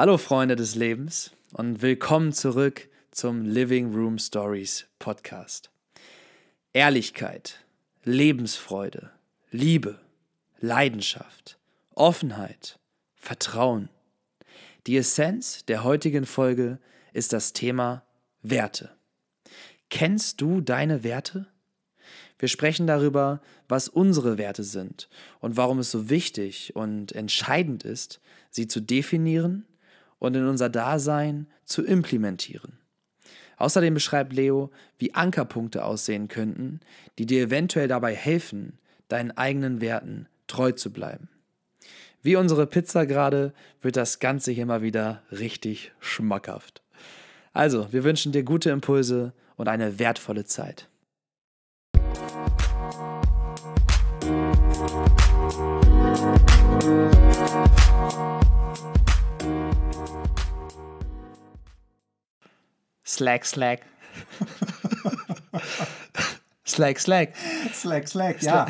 Hallo Freunde des Lebens und willkommen zurück zum Living Room Stories Podcast. Ehrlichkeit, Lebensfreude, Liebe, Leidenschaft, Offenheit, Vertrauen. Die Essenz der heutigen Folge ist das Thema Werte. Kennst du deine Werte? Wir sprechen darüber, was unsere Werte sind und warum es so wichtig und entscheidend ist, sie zu definieren und in unser Dasein zu implementieren. Außerdem beschreibt Leo, wie Ankerpunkte aussehen könnten, die dir eventuell dabei helfen, deinen eigenen Werten treu zu bleiben. Wie unsere Pizza gerade wird das Ganze hier mal wieder richtig schmackhaft. Also, wir wünschen dir gute Impulse und eine wertvolle Zeit. Slack, Slack. Slack, Slack. Slack, Slack, ja.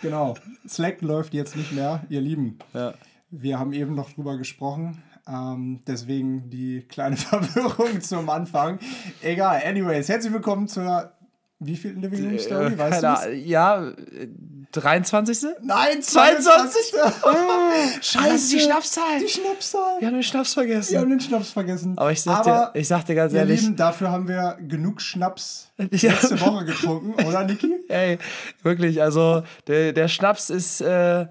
Genau. Slack läuft jetzt nicht mehr, ihr Lieben. Ja. Wir haben eben noch drüber gesprochen. Ähm, deswegen die kleine Verwirrung zum Anfang. Egal, anyways, herzlich willkommen zur wie viel Living Room Story? Äh, Weißt du? Ja, äh, 23. Nein, 22. 22. Scheiße, die Schnapszahl. Die Schnapszahl. Wir haben den Schnaps vergessen. Wir haben den Schnaps vergessen. Aber ich sag Aber, dir, ich sag dir ganz ihr ehrlich, Lieben, dafür haben wir genug Schnaps Ja. letzte Woche getrunken, oder Niki? ey, wirklich, also der, der Schnaps ist äh,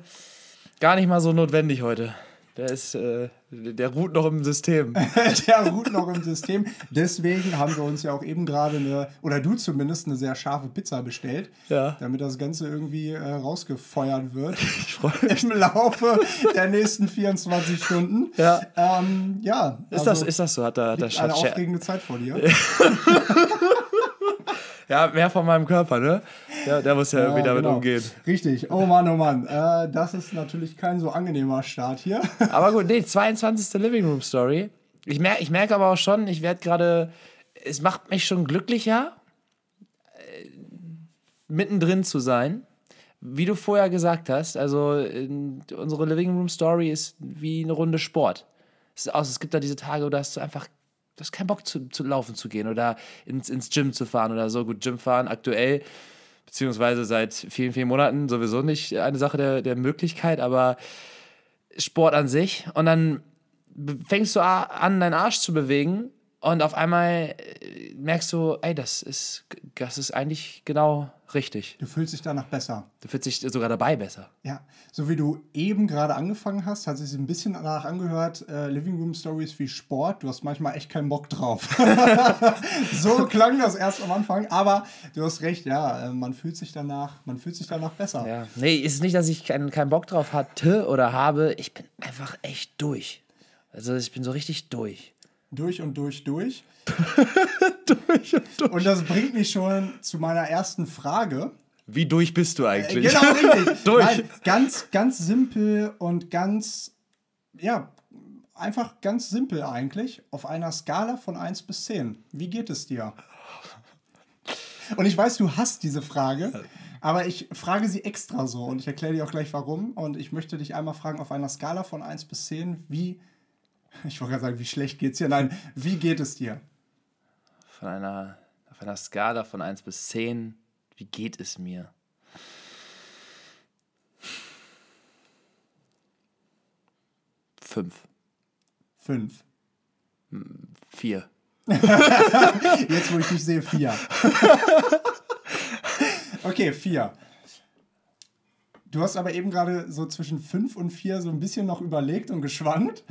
gar nicht mal so notwendig heute. Der ist, äh, der ruht noch im System. Der ruht noch im System. Deswegen haben wir uns ja auch eben gerade eine, oder du zumindest, eine sehr scharfe Pizza bestellt, Ja. damit das Ganze irgendwie äh, rausgefeuert wird Ich freu mich. im Laufe der nächsten 24 Stunden. Ja. Ähm, ja Ist, das, ist das so? Hat der, hat der liegt eine aufregende Zeit vor dir. Ja, mehr von meinem Körper, ne? Ja, der muss ja, irgendwie damit genau. umgehen. Richtig. Oh Mann, oh Mann. Äh, das ist natürlich kein so angenehmer Start hier. Aber gut, nee, 22. Living Room Story. Ich merke ich merk aber auch schon, ich werde gerade, es macht mich schon glücklicher, äh, mittendrin zu sein. Wie du vorher gesagt hast, also in, unsere Living Room Story ist wie eine Runde Sport. Es, ist aus, es gibt da diese Tage, wo du hast du einfach du hast keinen Bock zu, zu laufen zu gehen oder ins, ins Gym zu fahren oder so. Gut, Gym fahren aktuell, beziehungsweise seit vielen, vielen Monaten sowieso nicht eine Sache der, der Möglichkeit, aber Sport an sich und dann fängst du an, deinen Arsch zu bewegen und auf einmal äh, merkst du, ey, das ist, das ist eigentlich genau richtig. Du fühlst dich danach besser. Du fühlst dich sogar dabei besser. Ja, so wie du eben gerade angefangen hast, hat es sich ein bisschen danach angehört, äh, Living Room Stories wie Sport. Du hast manchmal echt keinen Bock drauf. so klang das erst am Anfang, aber du hast recht, ja, äh, man fühlt sich danach, man fühlt sich danach besser. Ja. Nee, ist nicht, dass ich keinen keinen Bock drauf hatte oder habe. Ich bin einfach echt durch. Also ich bin so richtig durch. Durch und durch, durch. Durch und durch. Und das bringt mich schon zu meiner ersten Frage. Wie durch bist du eigentlich? Genau, richtig. Durch. Nein, ganz, ganz simpel und ganz, ja, einfach ganz simpel eigentlich. Auf einer Skala von 1 bis 10. Wie geht es dir? Und ich weiß, du hast diese Frage, aber ich frage sie extra so und ich erkläre dir auch gleich warum. Und ich möchte dich einmal fragen, auf einer Skala von 1 bis 10, wie, ich wollte gerade sagen, wie schlecht geht's dir? Nein, wie geht es dir? Von einer, auf einer Skala von 1 bis 10, wie geht es mir? Fünf. 5. Vier. Jetzt, wo ich dich sehe, 4. Okay, 4. Du hast aber eben gerade so zwischen 5 und 4 so ein bisschen noch überlegt und geschwankt.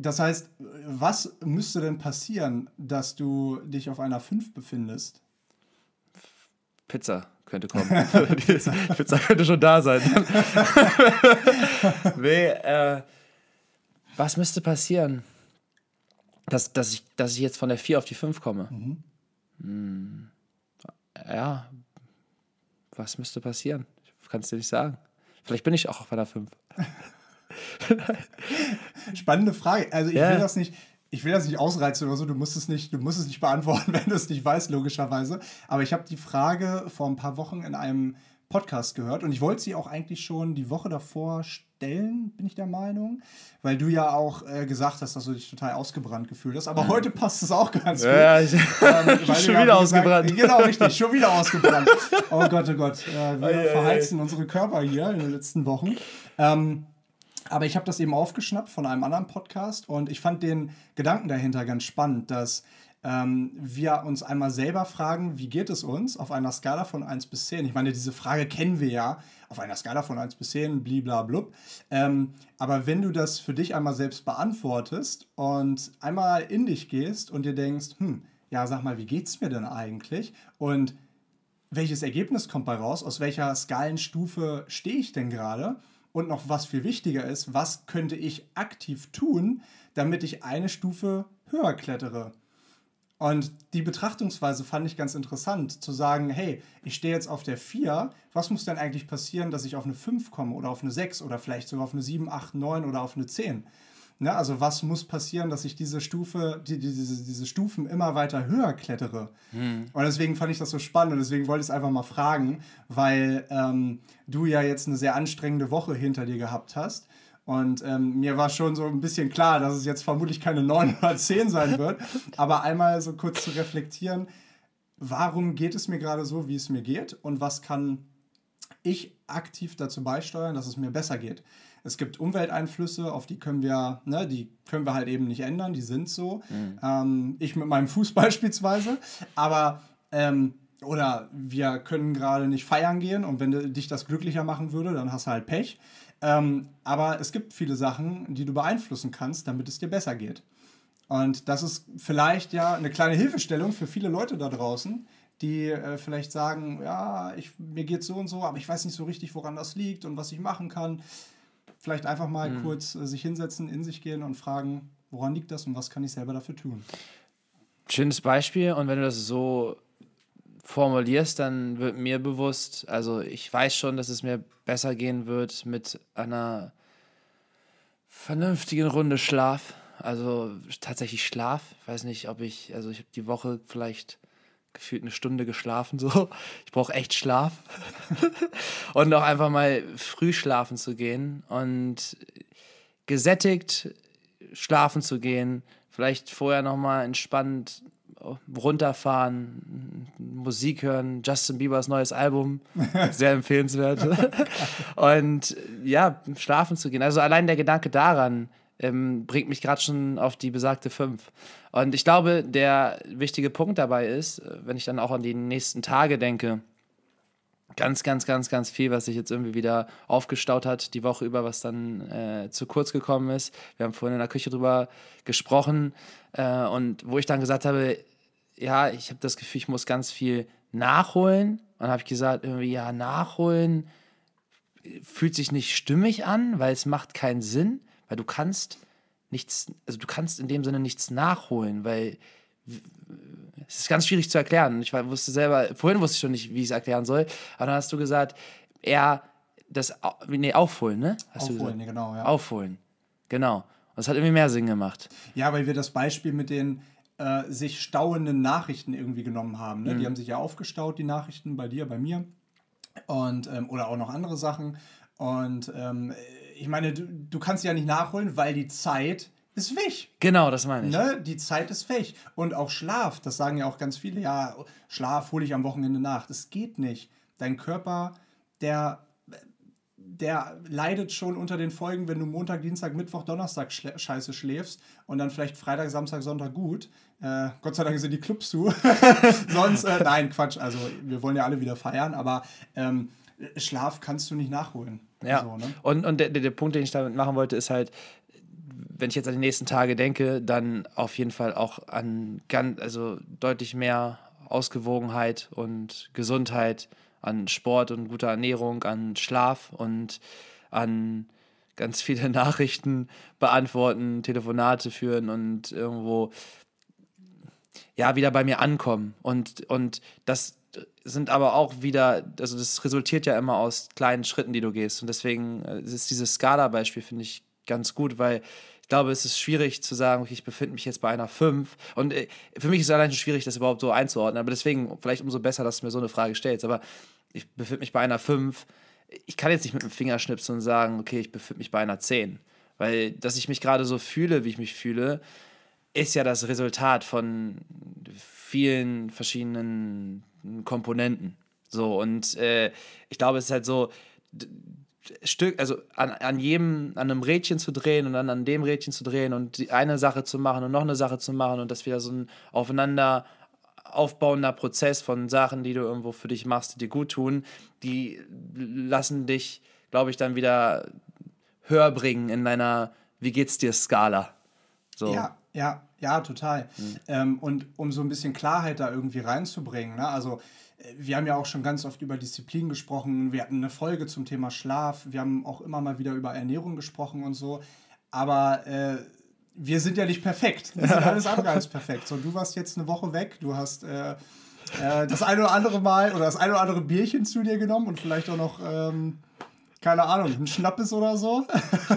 Das heißt, was müsste denn passieren, dass du dich auf einer 5 befindest? Pizza könnte kommen. Die Pizza könnte schon da sein. nee, äh, was müsste passieren? Dass, dass, ich, dass ich jetzt von der 4 auf die 5 komme. Hm. Ja, was müsste passieren? Ich kann es dir nicht sagen. Vielleicht bin ich auch auf einer 5. Spannende Frage. Also ich Ja. will das nicht, ich will das nicht ausreizen oder so. Du musst es nicht, du musst es nicht beantworten, wenn du es nicht weißt, logischerweise. Aber ich habe die Frage vor ein paar Wochen in einem Podcast gehört und ich wollte sie auch eigentlich schon die Woche davor stellen, bin ich der Meinung. Weil du ja auch äh, gesagt hast, dass du dich total ausgebrannt gefühlt hast. Aber heute passt es auch ganz gut. Ja, ich, ähm, schon wieder ja, ausgebrannt. Gesagt, genau, richtig, schon wieder ausgebrannt. oh Gott, oh Gott. Äh, wir oh, verheizen unsere Körper hier in den letzten Wochen. Ähm, aber ich habe das eben aufgeschnappt von einem anderen Podcast und ich fand den Gedanken dahinter ganz spannend, dass ähm, wir uns einmal selber fragen, wie geht es uns auf einer Skala von 1 bis 10? Ich meine, diese Frage kennen wir ja auf einer Skala von 1 bis 10, bliblablub. Ähm, aber wenn du das für dich einmal selbst beantwortest und einmal in dich gehst und dir denkst, hm, ja, sag mal, wie geht es mir denn eigentlich? Und welches Ergebnis kommt bei raus? Aus welcher Skalenstufe stehe ich denn gerade? Und noch was viel wichtiger ist, was könnte ich aktiv tun, damit ich eine Stufe höher klettere? Und die Betrachtungsweise fand ich ganz interessant, zu sagen, hey, ich stehe jetzt auf der 4, was muss denn eigentlich passieren, dass ich auf eine 5 komme oder auf eine 6 oder vielleicht sogar auf eine 7, 8, 9 oder auf eine 10? Ne, also was muss passieren, dass ich diese Stufe, die, diese, diese Stufen immer weiter höher klettere? Hm. Und deswegen fand ich das so spannend und deswegen wollte ich es einfach mal fragen, weil ähm, du ja jetzt eine sehr anstrengende Woche hinter dir gehabt hast und ähm, mir war schon so ein bisschen klar, dass es jetzt vermutlich keine 9 oder 10 sein wird. Aber einmal so kurz zu reflektieren, warum geht es mir gerade so, wie es mir geht? Und was kann ich aktiv dazu beisteuern, dass es mir besser geht? Es gibt Umwelteinflüsse, auf die können wir, ne, die können wir halt eben nicht ändern, die sind so. Mhm. Ähm, ich mit meinem Fuß beispielsweise. Aber ähm, oder wir können gerade nicht feiern gehen und wenn dich das glücklicher machen würde, dann hast du halt Pech. Ähm, aber es gibt viele Sachen, die du beeinflussen kannst, damit es dir besser geht. Und das ist vielleicht ja eine kleine Hilfestellung für viele Leute da draußen, die äh, vielleicht sagen, ja, ich, mir geht so und so, aber ich weiß nicht so richtig, woran das liegt und was ich machen kann. Vielleicht einfach mal mhm. kurz äh, sich hinsetzen, in sich gehen und fragen, woran liegt das und was kann ich selber dafür tun. Schönes Beispiel. Und wenn du das so formulierst, dann wird mir bewusst, also ich weiß schon, dass es mir besser gehen wird mit einer vernünftigen Runde Schlaf. Also tatsächlich Schlaf. Ich weiß nicht, ob ich, also ich habe die Woche vielleicht gefühlt eine Stunde geschlafen so. Ich brauche echt Schlaf. und auch einfach mal früh schlafen zu gehen und gesättigt schlafen zu gehen. Vielleicht vorher nochmal entspannt runterfahren, Musik hören, Justin Biebers neues Album, sehr empfehlenswert. und ja, schlafen zu gehen. Also allein der Gedanke daran ähm, bringt mich gerade schon auf die besagte 5. Und ich glaube, der wichtige Punkt dabei ist, äh, wenn ich dann auch an die nächsten Tage denke, ganz, ganz, ganz, ganz viel, was sich jetzt irgendwie wieder aufgestaut hat, die Woche über, was dann äh, zu kurz gekommen ist. Wir haben vorhin in der Küche drüber gesprochen äh, und wo ich dann gesagt habe, ja, ich habe das Gefühl, ich muss ganz viel nachholen. Und habe ich gesagt, irgendwie, ja, nachholen fühlt sich nicht stimmig an, weil es macht keinen Sinn, weil du kannst nichts, also du kannst in dem Sinne nichts nachholen, weil es ist ganz schwierig zu erklären. Ich wusste selber, vorhin wusste ich schon nicht, wie ich es erklären soll, aber dann hast du gesagt, eher das, nee, aufholen, ne? Hast aufholen, genau, ja. Aufholen, genau. Und das hat irgendwie mehr Sinn gemacht. Ja, weil wir das Beispiel mit den, äh, sich stauenden Nachrichten irgendwie genommen haben. Ne? Mhm. Die haben sich ja aufgestaut, die Nachrichten bei dir, bei mir. Und, ähm, oder auch noch andere Sachen. Und ähm, ich meine, du, du kannst ja nicht nachholen, weil die Zeit ist weg. Genau, das meine ich. Ne? Die Zeit ist weg. Und auch Schlaf, das sagen ja auch ganz viele, ja, Schlaf hole ich am Wochenende nach. Das geht nicht. Dein Körper, der der leidet schon unter den Folgen, wenn du Montag, Dienstag, Mittwoch, Donnerstag schl scheiße schläfst und dann vielleicht Freitag, Samstag, Sonntag gut. Äh, Gott sei Dank sind die Clubs zu. Sonst, äh, nein, Quatsch. Also, wir wollen ja alle wieder feiern, aber ähm, Schlaf kannst du nicht nachholen. Ja. So, ne? Und, und der, der Punkt, den ich damit machen wollte, ist halt, wenn ich jetzt an die nächsten Tage denke, dann auf jeden Fall auch an ganz, also deutlich mehr Ausgewogenheit und Gesundheit an Sport und guter Ernährung, an Schlaf und an ganz viele Nachrichten beantworten, Telefonate führen und irgendwo ja wieder bei mir ankommen. Und, und das sind aber auch wieder, also das resultiert ja immer aus kleinen Schritten, die du gehst. Und deswegen äh, ist dieses Skala-Beispiel, finde ich, ganz gut, weil ich glaube, es ist schwierig zu sagen, okay, ich befinde mich jetzt bei einer 5. Und äh, für mich ist es allein schon schwierig, das überhaupt so einzuordnen. Aber deswegen vielleicht umso besser, dass du mir so eine Frage stellst. Aber ich befinde mich bei einer 5. ich kann jetzt nicht mit dem Finger schnipsen und sagen, okay, ich befinde mich bei einer 10. Weil, dass ich mich gerade so fühle, wie ich mich fühle, ist ja das Resultat von vielen verschiedenen Komponenten. So, und äh, ich glaube, es ist halt so, Stück, also an, an jedem, an einem Rädchen zu drehen und dann an dem Rädchen zu drehen und die eine Sache zu machen und noch eine Sache zu machen und das wieder so ein aufeinander aufbauender Prozess von Sachen, die du irgendwo für dich machst, die dir gut tun, die lassen dich, glaube ich, dann wieder höher bringen in deiner Wie geht's dir Skala. So. Ja, ja, ja, total. Mhm. Ähm, und um so ein bisschen Klarheit da irgendwie reinzubringen, ne? also äh, wir haben ja auch schon ganz oft über Disziplin gesprochen, wir hatten eine Folge zum Thema Schlaf, wir haben auch immer mal wieder über Ernährung gesprochen und so, aber äh, wir sind ja nicht perfekt. Wir sind alles andere als perfekt. So, du warst jetzt eine Woche weg, du hast äh, äh, das eine oder andere Mal oder das eine oder andere Bierchen zu dir genommen und vielleicht auch noch ähm, keine Ahnung, ein Schnappes oder so.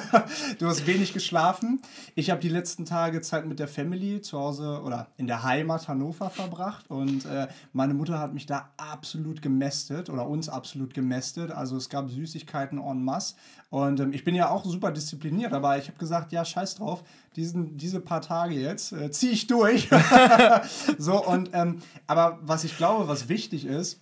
du hast wenig geschlafen. Ich habe die letzten Tage Zeit mit der Family zu Hause oder in der Heimat Hannover verbracht und äh, meine Mutter hat mich da absolut gemästet oder uns absolut gemästet. Also es gab Süßigkeiten en masse und ähm, ich bin ja auch super diszipliniert, aber ich habe gesagt, ja, scheiß drauf, diesen, diese paar Tage jetzt äh, ziehe ich durch. so und ähm, aber was ich glaube, was wichtig ist,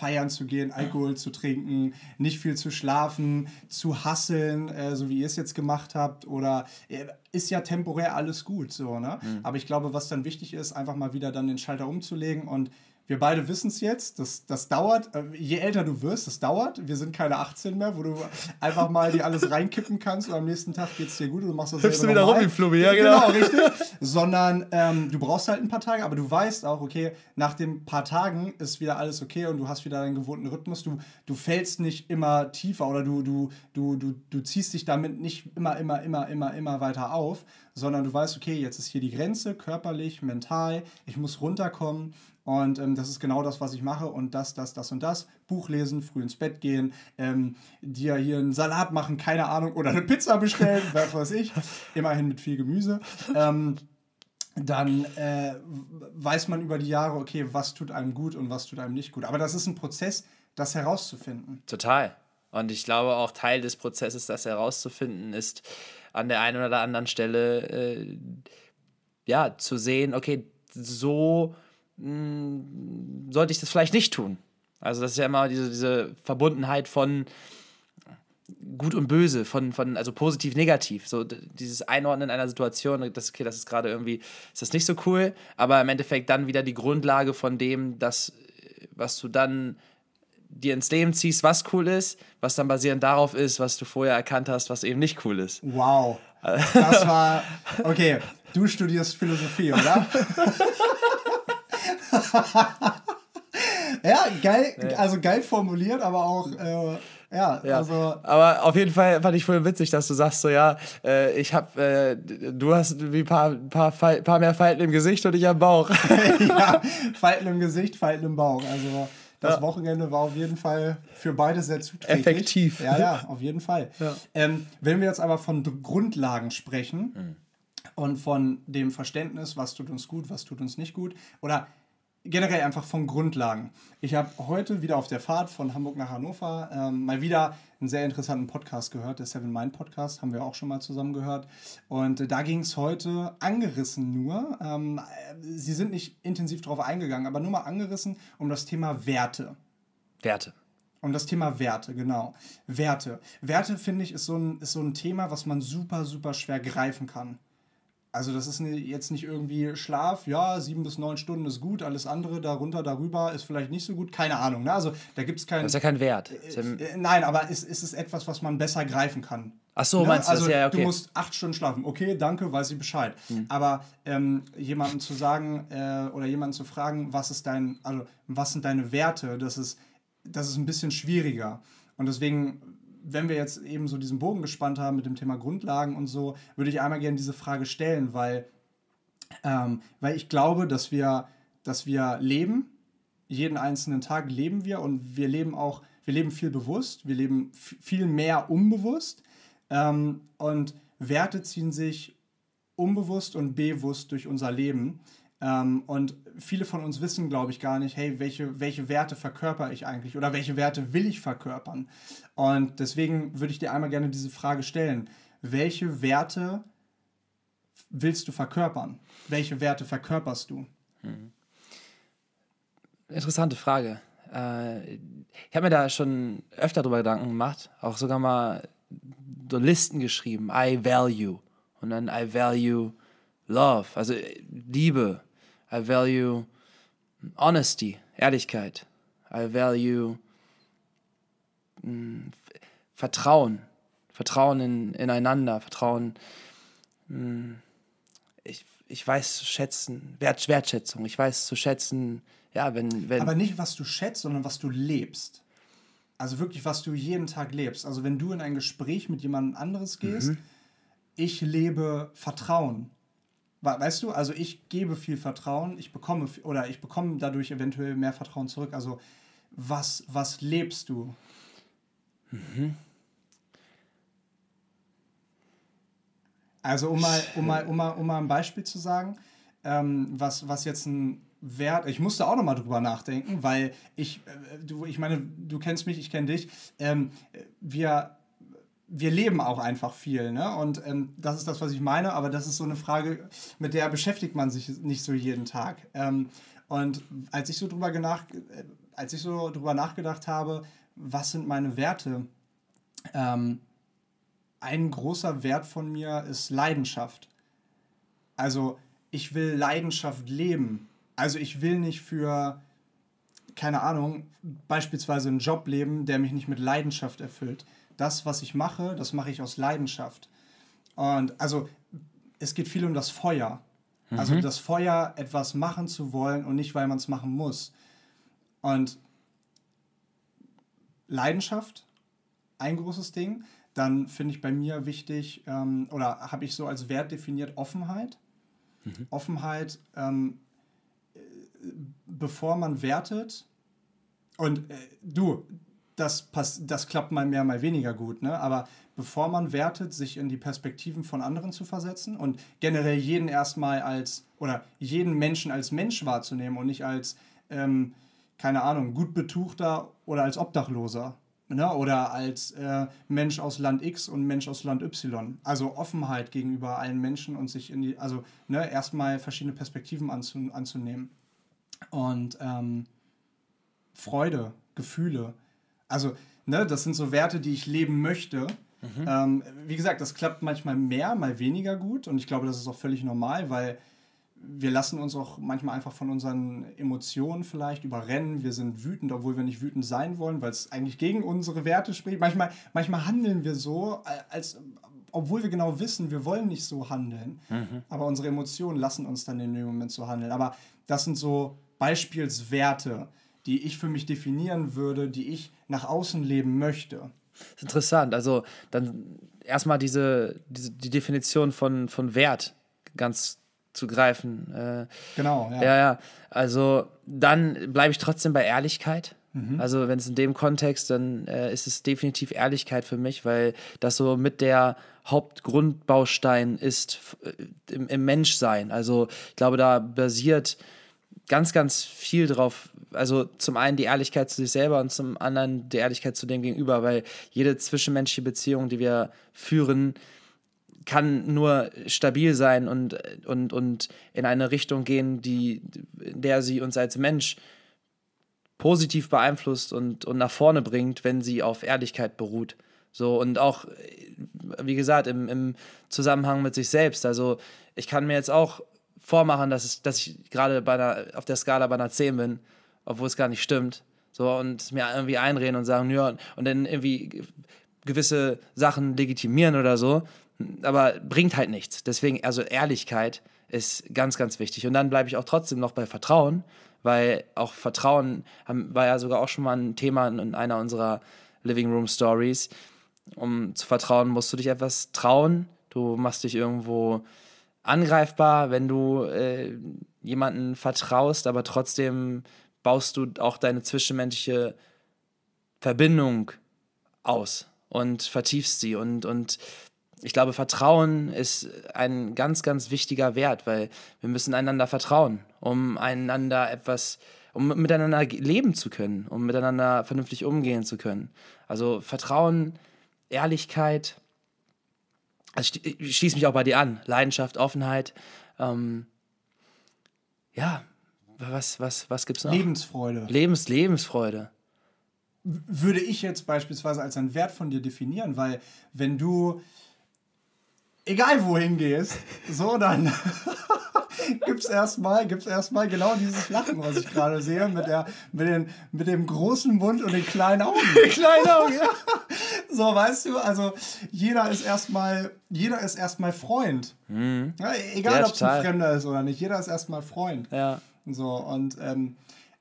feiern zu gehen, Alkohol zu trinken, nicht viel zu schlafen, zu hasseln, äh, so wie ihr es jetzt gemacht habt, oder äh, ist ja temporär alles gut, so, ne? Mhm. Aber ich glaube, was dann wichtig ist, einfach mal wieder dann den Schalter umzulegen und wir beide wissen es jetzt, das, das dauert, äh, je älter du wirst, das dauert. Wir sind keine 18 mehr, wo du einfach mal dir alles reinkippen kannst und am nächsten Tag geht es dir gut und du machst das Hüpfst du wieder rum Flummi, ja genau. genau richtig. Sondern ähm, du brauchst halt ein paar Tage, aber du weißt auch, okay, nach den paar Tagen ist wieder alles okay und du hast wieder deinen gewohnten Rhythmus. Du, du fällst nicht immer tiefer oder du, du, du, du, du ziehst dich damit nicht immer, immer, immer, immer, immer weiter auf, sondern du weißt, okay, jetzt ist hier die Grenze, körperlich, mental, ich muss runterkommen und ähm, das ist genau das, was ich mache. Und das, das, das und das. Buch lesen, früh ins Bett gehen, ähm, dir hier einen Salat machen, keine Ahnung, oder eine Pizza bestellen, was weiß ich. Immerhin mit viel Gemüse. Ähm, dann äh, weiß man über die Jahre, okay, was tut einem gut und was tut einem nicht gut. Aber das ist ein Prozess, das herauszufinden. Total. Und ich glaube auch Teil des Prozesses, das herauszufinden, ist an der einen oder anderen Stelle äh, ja zu sehen, okay, so hm, sollte ich das vielleicht nicht tun. Also das ist ja immer diese, diese Verbundenheit von gut und böse, von, von also positiv, negativ. So dieses Einordnen einer Situation, das, okay, das ist gerade irgendwie, ist das nicht so cool, aber im Endeffekt dann wieder die Grundlage von dem, das, was du dann dir ins Leben ziehst, was cool ist, was dann basierend darauf ist, was du vorher erkannt hast, was eben nicht cool ist. Wow. Das war, okay, du studierst Philosophie, oder? ja, geil, also geil formuliert, aber auch. Äh, ja, ja, also. Aber auf jeden Fall fand ich voll witzig, dass du sagst, so ja, äh, ich hab, äh, du hast wie paar, paar, paar mehr Falten im Gesicht und ich am Bauch. ja, Falten im Gesicht, Falten im Bauch. Also das ja. Wochenende war auf jeden Fall für beide sehr zuträglich. Effektiv. Ja, ja, auf jeden Fall. Ja. Ähm, wenn wir jetzt aber von Grundlagen sprechen mhm. und von dem Verständnis, was tut uns gut, was tut uns nicht gut, oder generell einfach von Grundlagen. Ich habe heute wieder auf der Fahrt von Hamburg nach Hannover ähm, mal wieder einen sehr interessanten Podcast gehört, der Seven Mind Podcast, haben wir auch schon mal zusammen gehört. Und äh, da ging es heute angerissen nur. Ähm, sie sind nicht intensiv darauf eingegangen, aber nur mal angerissen um das Thema Werte. Werte. Um das Thema Werte, genau. Werte. Werte, finde ich, ist so, ein, ist so ein Thema, was man super, super schwer greifen kann. Also das ist jetzt nicht irgendwie Schlaf, ja, sieben bis neun Stunden ist gut, alles andere darunter, darüber ist vielleicht nicht so gut, keine Ahnung. Ne? Also da gibt es keinen... Das ist ja kein Wert. Äh, äh, nein, aber es, es ist etwas, was man besser greifen kann. Ach so, ne? meinst du also, das? Ja, okay. Du musst acht Stunden schlafen. Okay, danke, weiß ich Bescheid. Mhm. Aber ähm, jemandem zu sagen äh, oder jemanden zu fragen, was ist dein, also was sind deine Werte, das ist, das ist ein bisschen schwieriger. Und deswegen wenn wir jetzt eben so diesen Bogen gespannt haben mit dem Thema Grundlagen und so, würde ich einmal gerne diese Frage stellen, weil, ähm, weil ich glaube, dass wir, dass wir leben, jeden einzelnen Tag leben wir und wir leben auch, wir leben viel bewusst, wir leben viel mehr unbewusst. Ähm, und Werte ziehen sich unbewusst und bewusst durch unser Leben. Ähm, und viele von uns wissen, glaube ich, gar nicht, hey, welche, welche Werte verkörper ich eigentlich oder welche Werte will ich verkörpern? Und deswegen würde ich dir einmal gerne diese Frage stellen. Welche Werte willst du verkörpern? Welche Werte verkörperst du? Hm. Interessante Frage. Äh, ich habe mir da schon öfter darüber Gedanken gemacht, auch sogar mal so Listen geschrieben. I value. Und dann I value love, also Liebe. I value honesty, Ehrlichkeit. I value mh, hm, Vertrauen. Vertrauen in, ineinander, Vertrauen. Mh, hm, ich, ich weiß zu schätzen, Wert, Wertschätzung, ich weiß zu schätzen, ja, wenn, wenn. Aber nicht, was du schätzt, sondern was du lebst. Also wirklich, was du jeden Tag lebst. Also wenn du in ein Gespräch mit jemand anderes gehst, mhm. ich lebe Vertrauen. Weißt du, also ich gebe viel Vertrauen, ich bekomme oder ich bekomme dadurch eventuell mehr Vertrauen zurück. Also was, was lebst du? Mhm. Also um mal, um mal, um mal, um mal ein Beispiel zu sagen, ähm, was, was jetzt ein Wert, ich musste auch nochmal drüber nachdenken, weil ich, äh, du, ich meine, du kennst mich, ich kenne dich, ähm, wir, wir leben auch einfach viel, ne? Und ähm, das ist das, was ich meine, aber das ist so eine Frage, mit der beschäftigt man sich nicht so jeden Tag. Ähm, und als ich so drüber nach, äh, als ich so drüber nachgedacht habe, was sind meine Werte, ähm, ein großer Wert von mir ist Leidenschaft. Also ich will Leidenschaft leben. Also ich will nicht für, keine Ahnung, beispielsweise einen Job leben, der mich nicht mit Leidenschaft erfüllt. Das, was ich mache, das mache ich aus Leidenschaft. Und also es geht viel um das Feuer. Also mhm. das Feuer, etwas machen zu wollen und nicht, weil man es machen muss. Und Leidenschaft, ein großes Ding. Dann finde ich bei mir wichtig, ähm, oder habe ich so als Wert definiert, Offenheit. Mhm. Offenheit, ähm, äh, bevor man wertet, und äh, du, das, pass das klappt mal mehr, mal weniger gut, ne? aber bevor man wertet, sich in die Perspektiven von anderen zu versetzen und generell jeden erstmal als, oder jeden Menschen als Mensch wahrzunehmen und nicht als, ähm, keine Ahnung, gut betuchter oder als Obdachloser ne? oder als äh, Mensch aus Land X und Mensch aus Land Y. Also Offenheit gegenüber allen Menschen und sich in die, also ne, erstmal verschiedene Perspektiven anzu, anzunehmen. Und ähm, Freude, Gefühle. Also, ne, das sind so Werte, die ich leben möchte. Mhm. Ähm, wie gesagt, das klappt manchmal mehr, mal weniger gut. Und ich glaube, das ist auch völlig normal, weil wir lassen uns auch manchmal einfach von unseren Emotionen vielleicht überrennen. Wir sind wütend, obwohl wir nicht wütend sein wollen, weil es eigentlich gegen unsere Werte spricht. Manchmal, manchmal handeln wir so, als, obwohl wir genau wissen, wir wollen nicht so handeln. Mhm. Aber unsere Emotionen lassen uns dann in dem Moment so handeln. Aber das sind so Beispielswerte, die ich für mich definieren würde, die ich nach außen leben möchte. Das ist interessant. Also dann erstmal diese, diese die Definition von, von Wert ganz zu greifen. Äh, genau, ja. Ja, ja. Also dann bleibe ich trotzdem bei Ehrlichkeit. Mhm. Also wenn es in dem Kontext, dann äh, ist es definitiv Ehrlichkeit für mich, weil das so mit der Hauptgrundbaustein ist äh, im, im Menschsein. Also ich glaube, da basiert ganz, ganz viel drauf. Also zum einen die Ehrlichkeit zu sich selber und zum anderen die Ehrlichkeit zu dem Gegenüber, weil jede zwischenmenschliche Beziehung, die wir führen, kann nur stabil sein und, und, und in eine Richtung gehen, die, in der sie uns als Mensch positiv beeinflusst und, und nach vorne bringt, wenn sie auf Ehrlichkeit beruht. So, und auch, wie gesagt, im, im Zusammenhang mit sich selbst. Also, ich kann mir jetzt auch vormachen, dass, es, dass ich gerade bei einer, auf der Skala bei einer 10 bin, obwohl es gar nicht stimmt. So, und mir irgendwie einreden und sagen, ja, und dann irgendwie gewisse Sachen legitimieren oder so aber bringt halt nichts. Deswegen, also Ehrlichkeit ist ganz, ganz wichtig. Und dann bleibe ich auch trotzdem noch bei Vertrauen, weil auch Vertrauen war ja sogar auch schon mal ein Thema in einer unserer Living Room Stories. Um zu vertrauen, musst du dich etwas trauen. Du machst dich irgendwo angreifbar, wenn du äh, jemanden vertraust, aber trotzdem baust du auch deine zwischenmenschliche Verbindung aus und vertiefst sie und, und ich glaube, Vertrauen ist ein ganz, ganz wichtiger Wert, weil wir müssen einander vertrauen, um einander etwas, um miteinander leben zu können, um miteinander vernünftig umgehen zu können. Also Vertrauen, Ehrlichkeit, also ich schließe mich auch bei dir an, Leidenschaft, Offenheit, ähm, ja, was, was, was gibt's noch? Lebensfreude. Lebens, Lebensfreude. Würde ich jetzt beispielsweise als einen Wert von dir definieren, weil wenn du egal wohin gehst, so dann gibt's erstmal gibt's erstmal genau dieses Lachen, was ich gerade sehe mit der mit den mit dem großen Mund und den kleinen Augen. kleinen Augen, ja. So, weißt du, also jeder ist erstmal jeder ist erstmal Freund. Mhm. Ja, egal, ja, ob es ein Fremder ist oder nicht, jeder ist erstmal Freund. Ja. So, und ähm,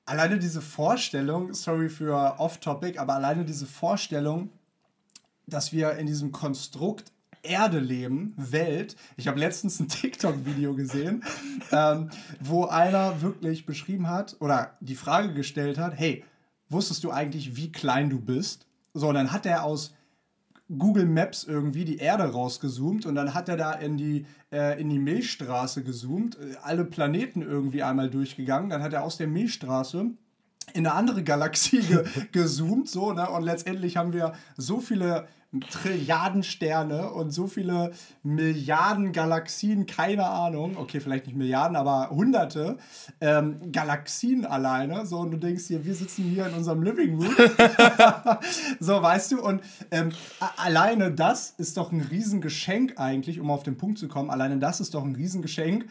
alleine diese Vorstellung, sorry für Off-Topic, aber alleine diese Vorstellung, dass wir in diesem Konstrukt Erde leben, Welt. Ich habe letztens ein TikTok-Video gesehen, ähm, wo einer wirklich beschrieben hat oder die Frage gestellt hat: Hey, wusstest du eigentlich, wie klein du bist? So, und dann hat er aus Google Maps irgendwie die Erde rausgezoomt und dann hat er da in die, äh, in die Milchstraße gezoomt, äh, alle Planeten irgendwie einmal durchgegangen. Dann hat er aus der Milchstraße in eine andere Galaxie ge gezoomt, so, ne? Und letztendlich haben wir so viele Trilliarden Sterne und so viele Milliarden Galaxien, keine Ahnung, okay, vielleicht nicht Milliarden, aber Hunderte ähm, Galaxien alleine. So, und du denkst dir, wir sitzen hier in unserem Living Room. so, weißt du, und ähm, alleine das ist doch ein Riesengeschenk eigentlich, um auf den Punkt zu kommen. Alleine das ist doch ein Riesengeschenk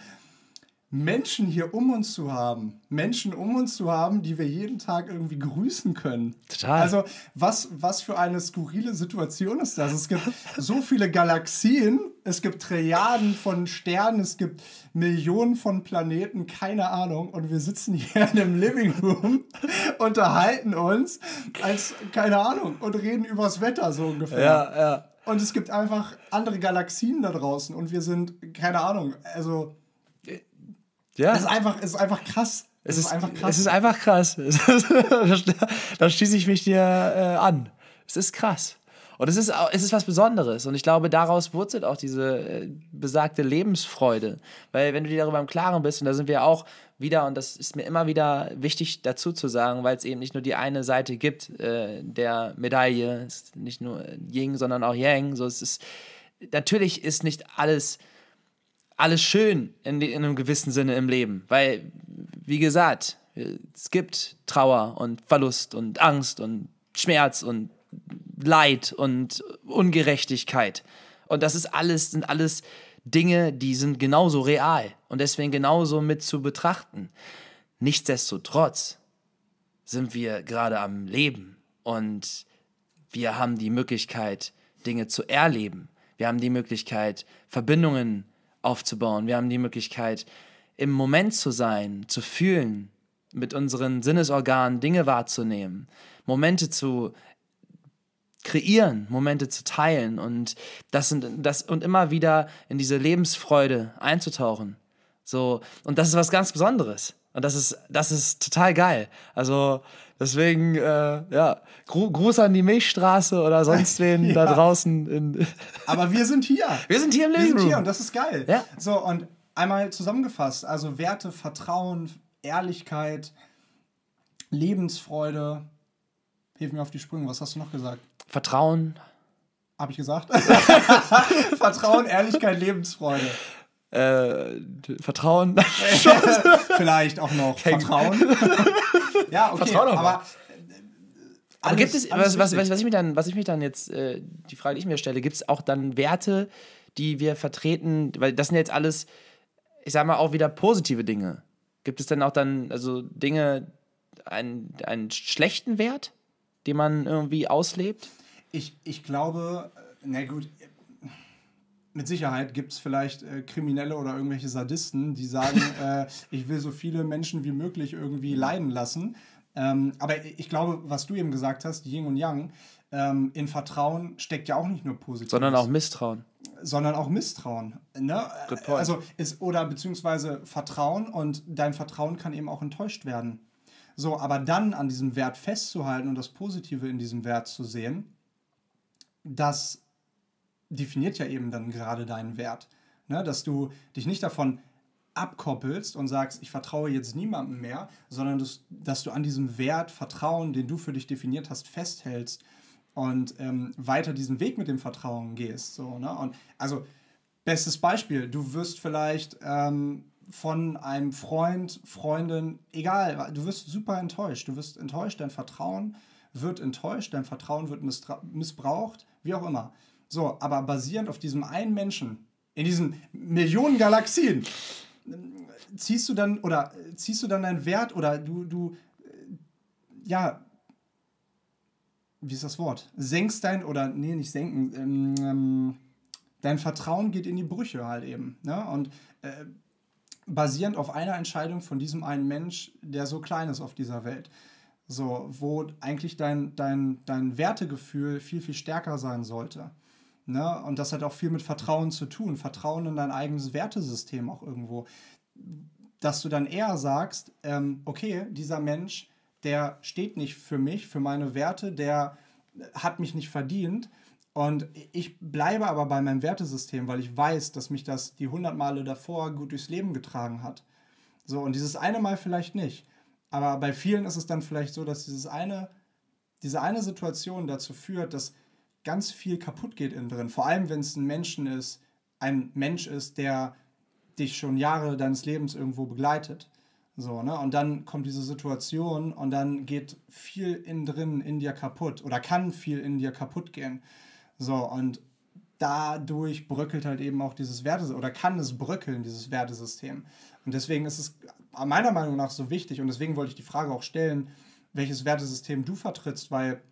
Menschen hier um uns zu haben, Menschen um uns zu haben, die wir jeden Tag irgendwie grüßen können. Total. Also was, was für eine skurrile Situation ist das? Es gibt so viele Galaxien, es gibt Trilliarden von Sternen, es gibt Millionen von Planeten, keine Ahnung. Und wir sitzen hier in einem Living Room, unterhalten uns als, keine Ahnung, und reden übers Wetter so ungefähr. Ja, ja. Und es gibt einfach andere Galaxien da draußen und wir sind, keine Ahnung, also ja. Es ist einfach, ist einfach krass. Es, es ist, einfach krass. Es ist einfach krass. da schließe ich mich dir äh, an. Es ist krass. Und es ist, es ist was Besonderes. Und ich glaube, daraus wurzelt auch diese äh, besagte Lebensfreude. Weil wenn du dir darüber im Klaren bist, und da sind wir auch wieder, und das ist mir immer wieder wichtig dazu zu sagen, weil es eben nicht nur die eine Seite gibt äh, der Medaille, es ist nicht nur Ying, sondern auch Yang. So, es ist, natürlich ist nicht alles alles schön in, in einem gewissen Sinne im Leben. Weil, wie gesagt, es gibt Trauer und Verlust und Angst und Schmerz und Leid und Ungerechtigkeit. Und das ist alles, sind alles Dinge, die sind genauso real und deswegen genauso mit zu betrachten. Nichtsdestotrotz sind wir gerade am Leben und wir haben die Möglichkeit, Dinge zu erleben. Wir haben die Möglichkeit, Verbindungen zu aufzubauen. Wir haben die Möglichkeit, im Moment zu sein, zu fühlen, mit unseren Sinnesorganen Dinge wahrzunehmen, Momente zu kreieren, Momente zu teilen und das sind das und immer wieder in diese Lebensfreude einzutauchen. So und das ist was ganz Besonderes und das ist das ist total geil. Also deswegen äh, ja Gruß an die Milchstraße oder sonst wen ja. da draußen. Aber wir sind hier. Wir sind hier im Living Wir sind hier und das ist geil. Ja. So und einmal zusammengefasst, also Werte, Vertrauen, Ehrlichkeit, Lebensfreude. Hilf mir auf die Sprünge. Was hast du noch gesagt? Vertrauen. Habe ich gesagt? Vertrauen, Ehrlichkeit, Lebensfreude. Äh, Vertrauen. Vielleicht auch noch Vertrauen. ja, okay. Vertrauen aber, aber aber gibt es, was, was, was, ich mich dann, was ich mich dann jetzt, äh, die Frage, die ich mir stelle, gibt es auch dann Werte, die wir vertreten, weil das sind jetzt alles, ich sag mal, auch wieder positive Dinge. Gibt es denn auch dann, also Dinge, einen, einen schlechten Wert, den man irgendwie auslebt? Ich, ich glaube, na gut, mit Sicherheit gibt es vielleicht äh, Kriminelle oder irgendwelche Sadisten, die sagen, äh, ich will so viele Menschen wie möglich irgendwie leiden lassen. Ähm, aber ich glaube, was du eben gesagt hast, Yin und Yang, ähm, in Vertrauen steckt ja auch nicht nur positiv. Sondern auch Misstrauen. Sondern auch Misstrauen. Ne? Also ist, oder beziehungsweise Vertrauen und dein Vertrauen kann eben auch enttäuscht werden. So, aber dann an diesem Wert festzuhalten und das Positive in diesem Wert zu sehen, das definiert ja eben dann gerade deinen Wert. Ne? Dass du dich nicht davon abkoppelst und sagst, ich vertraue jetzt niemandem mehr, sondern dass, dass du an diesem Wert Vertrauen, den du für dich definiert hast, festhältst und ähm, weiter diesen Weg mit dem Vertrauen gehst. So, ne? Und also, bestes Beispiel, du wirst vielleicht ähm, von einem Freund, Freundin, egal, du wirst super enttäuscht. Du wirst enttäuscht, dein Vertrauen wird enttäuscht, dein Vertrauen wird missbraucht, wie auch immer. So, aber basierend auf diesem einen Menschen, in diesen Millionen Galaxien, ziehst du dann oder ziehst du dann deinen Wert oder du, du, ja, wie ist das Wort? Senkst dein, oder nee, nicht senken, ähm, ähm, dein Vertrauen geht in die Brüche halt eben. Ne? Und äh, basierend auf einer Entscheidung von diesem einen Mensch, der so klein ist auf dieser Welt. So, wo eigentlich dein, dein, dein Wertegefühl viel, viel stärker sein sollte. Ne? Und das hat auch viel mit Vertrauen zu tun. Vertrauen in dein eigenes Wertesystem auch irgendwo. Dass du dann eher sagst, ähm, okay, dieser Mensch, der steht nicht für mich, für meine Werte, der hat mich nicht verdient. Und ich bleibe aber bei meinem Wertesystem, weil ich weiß, dass mich das die hundert Male davor gut durchs Leben getragen hat. So, und dieses eine Mal vielleicht nicht. Aber bei vielen ist es dann vielleicht so, dass dieses eine, diese eine Situation dazu führt, dass ganz viel kaputt geht innen drin. Vor allem, wenn es ein Menschen ist, ein Mensch ist, der dich schon Jahre deines Lebens irgendwo begleitet. So, ne? Und dann kommt diese Situation und dann geht viel innen drin in dir kaputt oder kann viel in dir kaputt gehen. So, und dadurch bröckelt halt eben auch dieses Werte oder kann es bröckeln, dieses Wertesystem. Und deswegen ist es meiner Meinung nach so wichtig und deswegen wollte ich die Frage auch stellen, welches Wertesystem du vertrittst, weil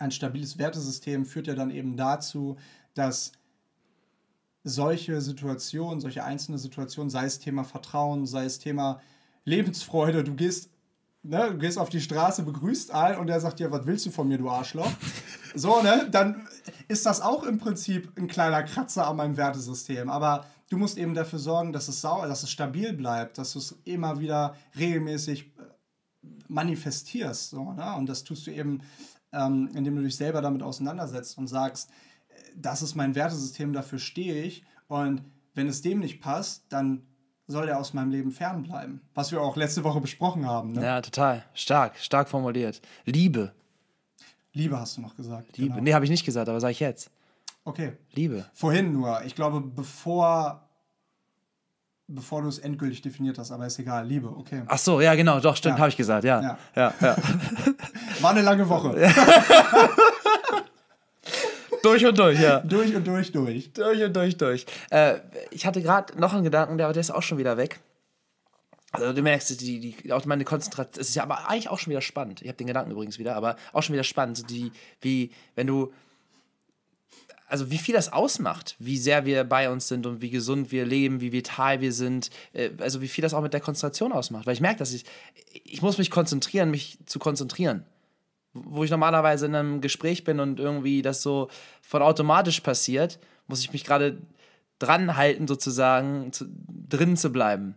ein stabiles Wertesystem führt ja dann eben dazu, dass solche Situationen, solche einzelne Situationen, sei es Thema Vertrauen, sei es Thema Lebensfreude, du gehst, ne, du gehst auf die Straße, begrüßt einen und der sagt dir, was willst du von mir, du Arschloch? So, ne, dann ist das auch im Prinzip ein kleiner Kratzer an meinem Wertesystem. Aber du musst eben dafür sorgen, dass es sauer, dass es stabil bleibt, dass du es immer wieder regelmäßig äh, manifestierst. So, ne? Und das tust du eben ähm, indem du dich selber damit auseinandersetzt und sagst, äh, das ist mein Wertesystem, dafür stehe ich. Und wenn es dem nicht passt, dann soll er aus meinem Leben fernbleiben. Was wir auch letzte Woche besprochen haben. Ne? Ja, total. Stark, stark formuliert. Liebe. Liebe hast du noch gesagt. Liebe. Genau. Nee, habe ich nicht gesagt, aber sage ich jetzt. Okay. Liebe. Vorhin nur. Ich glaube, bevor bevor du es endgültig definiert hast, aber ist egal. Liebe, okay. Ach so, ja, genau, doch, stimmt, ja. habe ich gesagt, ja. Ja, ja. ja. War eine lange Woche. durch und durch, ja. Durch und durch, durch. Durch und durch, durch. Äh, ich hatte gerade noch einen Gedanken, aber der ist auch schon wieder weg. Also du merkst, die, die, auch meine Konzentration, es ist ja aber eigentlich auch schon wieder spannend. Ich habe den Gedanken übrigens wieder, aber auch schon wieder spannend, die, wie, wenn du also wie viel das ausmacht, wie sehr wir bei uns sind und wie gesund wir leben, wie vital wir sind, äh, also wie viel das auch mit der Konzentration ausmacht. Weil ich merke, dass ich, ich muss mich konzentrieren, mich zu konzentrieren. Wo ich normalerweise in einem Gespräch bin und irgendwie das so von automatisch passiert, muss ich mich gerade dran halten, sozusagen, zu, drin zu bleiben.